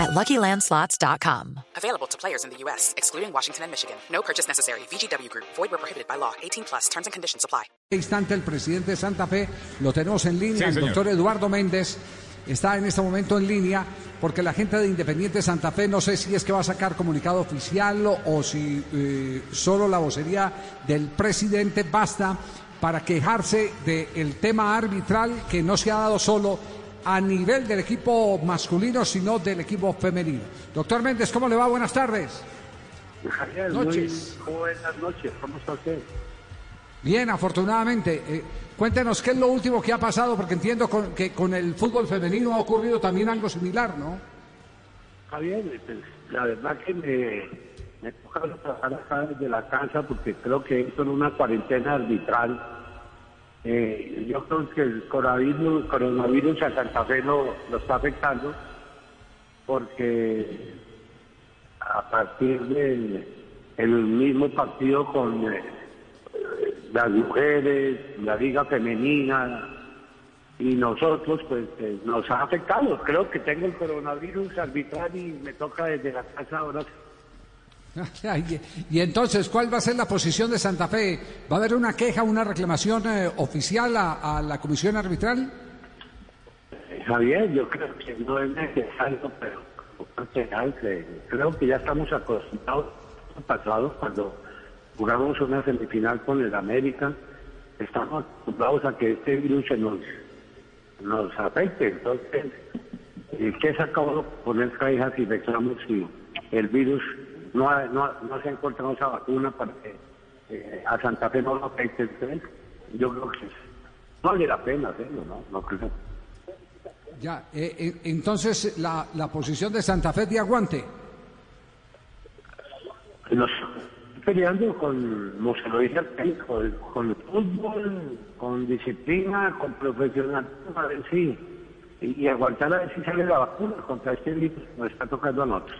at LuckyLandSlots.com. Available to players in the U.S., excluding Washington and Michigan. No purchase necessary. VGW Group. Void where prohibited by law. 18 plus. Terms and conditions apply. instante el presidente de Santa Fe, lo tenemos en línea, Sí, el señor. doctor Eduardo Méndez está en este momento en línea porque la gente de Independiente Santa Fe no sé si es que va a sacar comunicado oficial o, o si eh, solo la vocería del presidente basta para quejarse del tema arbitral que no se ha dado solo a nivel del equipo masculino, sino del equipo femenino. Doctor Méndez, ¿cómo le va? Buenas tardes. Javier, Noches. muy buenas noches. ¿Cómo está usted? Bien, afortunadamente. Eh, cuéntenos qué es lo último que ha pasado, porque entiendo con- que con el fútbol femenino ha ocurrido también algo similar, ¿no? Javier, pues, la verdad que me, me toca trabajar acá desde la casa porque creo que esto es una cuarentena arbitral. Eh, yo creo que el coronavirus, coronavirus a Santa Fe lo, lo está afectando porque a partir del el mismo partido con eh, las mujeres, la liga femenina y nosotros, pues eh, nos ha afectado. Creo que tengo el coronavirus arbitral y me toca desde la casa ahora. y, entonces, ¿cuál va a ser la posición de Santa Fe? ¿Va a haber una queja, una reclamación eh, oficial a, la comisión arbitral? Eh, Javier, yo creo que no es necesario, pero creo que ya estamos acostumbrados al pasado cuando jugamos una semifinal con el América, estamos acostumbrados a que este virus nos, nos afecte. Entonces, eh, ¿qué sacamos poner quejas y reclamos si el virus no, ha- no, ha- no se ha encontrado esa vacuna para que eh, a Santa Fe no lo afecte? Yo creo que no vale la pena hacerlo, ¿no? No creo. Ya, eh, eh, entonces la, la posición de Santa Fe de aguante. Nos peleando con, como se lo dije al técnico, con el fútbol, con disciplina, con profesionalismo, a ver si, y aguantar a ver si sale la vacuna contra este virus nos está tocando a nosotros.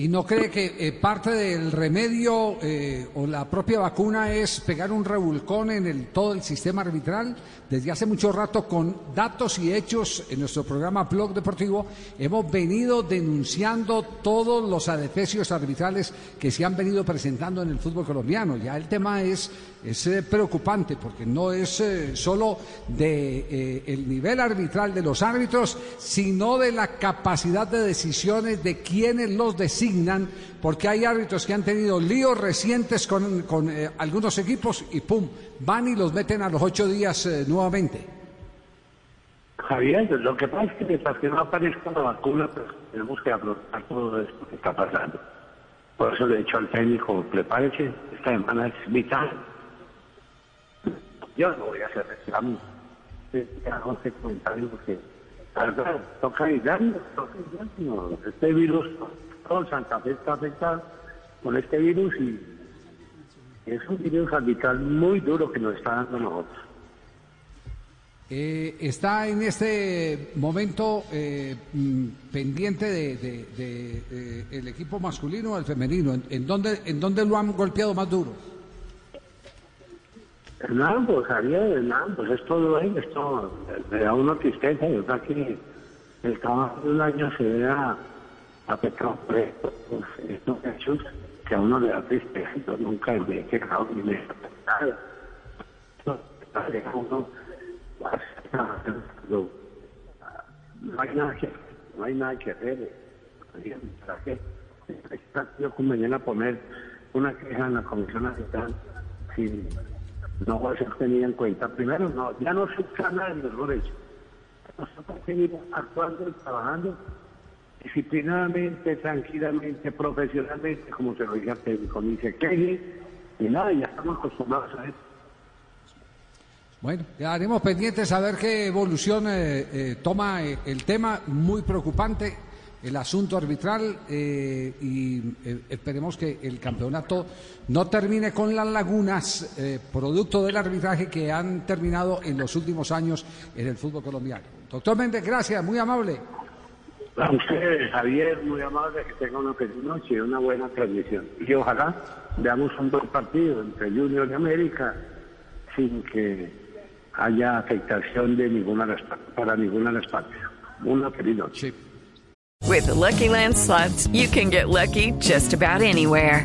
¿Y no cree que eh, parte del remedio eh, o la propia vacuna es pegar un revolcón en el, todo el sistema arbitral? Desde hace mucho rato, con datos y hechos en nuestro programa Blog Deportivo, hemos venido denunciando todos los adefesios arbitrales que se han venido presentando en el fútbol colombiano. Ya el tema es, es eh, preocupante porque no es solo de el nivel arbitral de los árbitros, sino de la capacidad de decisiones de quienes los porque hay árbitros que han tenido líos recientes con, eh, algunos equipos y pum, van y los meten a los ocho días eh, nuevamente. Javier, lo que pasa es que mientras que no aparezca la vacuna, pues tenemos que afrontar todo esto que está pasando. Por eso le he dicho al técnico, prepárese, esta semana es vital. Yo no voy a hacer reclamo. Eh, Hago este comentario porque, la verdad, toca ayudarnos, toca ayudarnos. Este virus, todo Santa Fe está afectado con este virus y es un virus arbitral muy duro que nos está dando a nosotros. Eh, está en este momento eh, mm, pendiente de, de- de, eh, el equipo masculino o el femenino. ¿En, en dónde, ¿En dónde lo han golpeado más duro? En ambos, Javier, en ambos, es todo esto me da una tristeza, de verdad que el trabajo de un año se vea afectado por esto, por estos hechos que a uno le da tristeza, yo nunca me he quejado ni me he afectado. Uno lo- no hay nada que no hay nada que hacer. Javier, ¿Para qué? Yo con mañana poner una queja en la comisión nacional sin no va a ser tenida en cuenta. Primero, no, ya no se nada de los errores. Nosotros seguir actuando y trabajando disciplinadamente, tranquilamente, profesionalmente, como se lo dije al técnico. Ni ni nada, ya estamos acostumbrados a eso. Bueno, quedaremos pendientes a ver qué evolución eh, eh, toma eh, el tema, muy preocupante, el asunto arbitral y esperemos que el campeonato no termine con las lagunas producto del arbitraje que han terminado en los últimos años en el fútbol colombiano. Doctor Méndez, gracias, muy amable. A usted, Javier, muy amable, que tenga una feliz noche y una buena transmisión. Y ojalá veamos un buen partido entre Junior y América sin que haya afectación de ninguna de las para ninguna de las partes. Una feliz noche. Sí. With the Lucky Land slots, you can get lucky just about anywhere.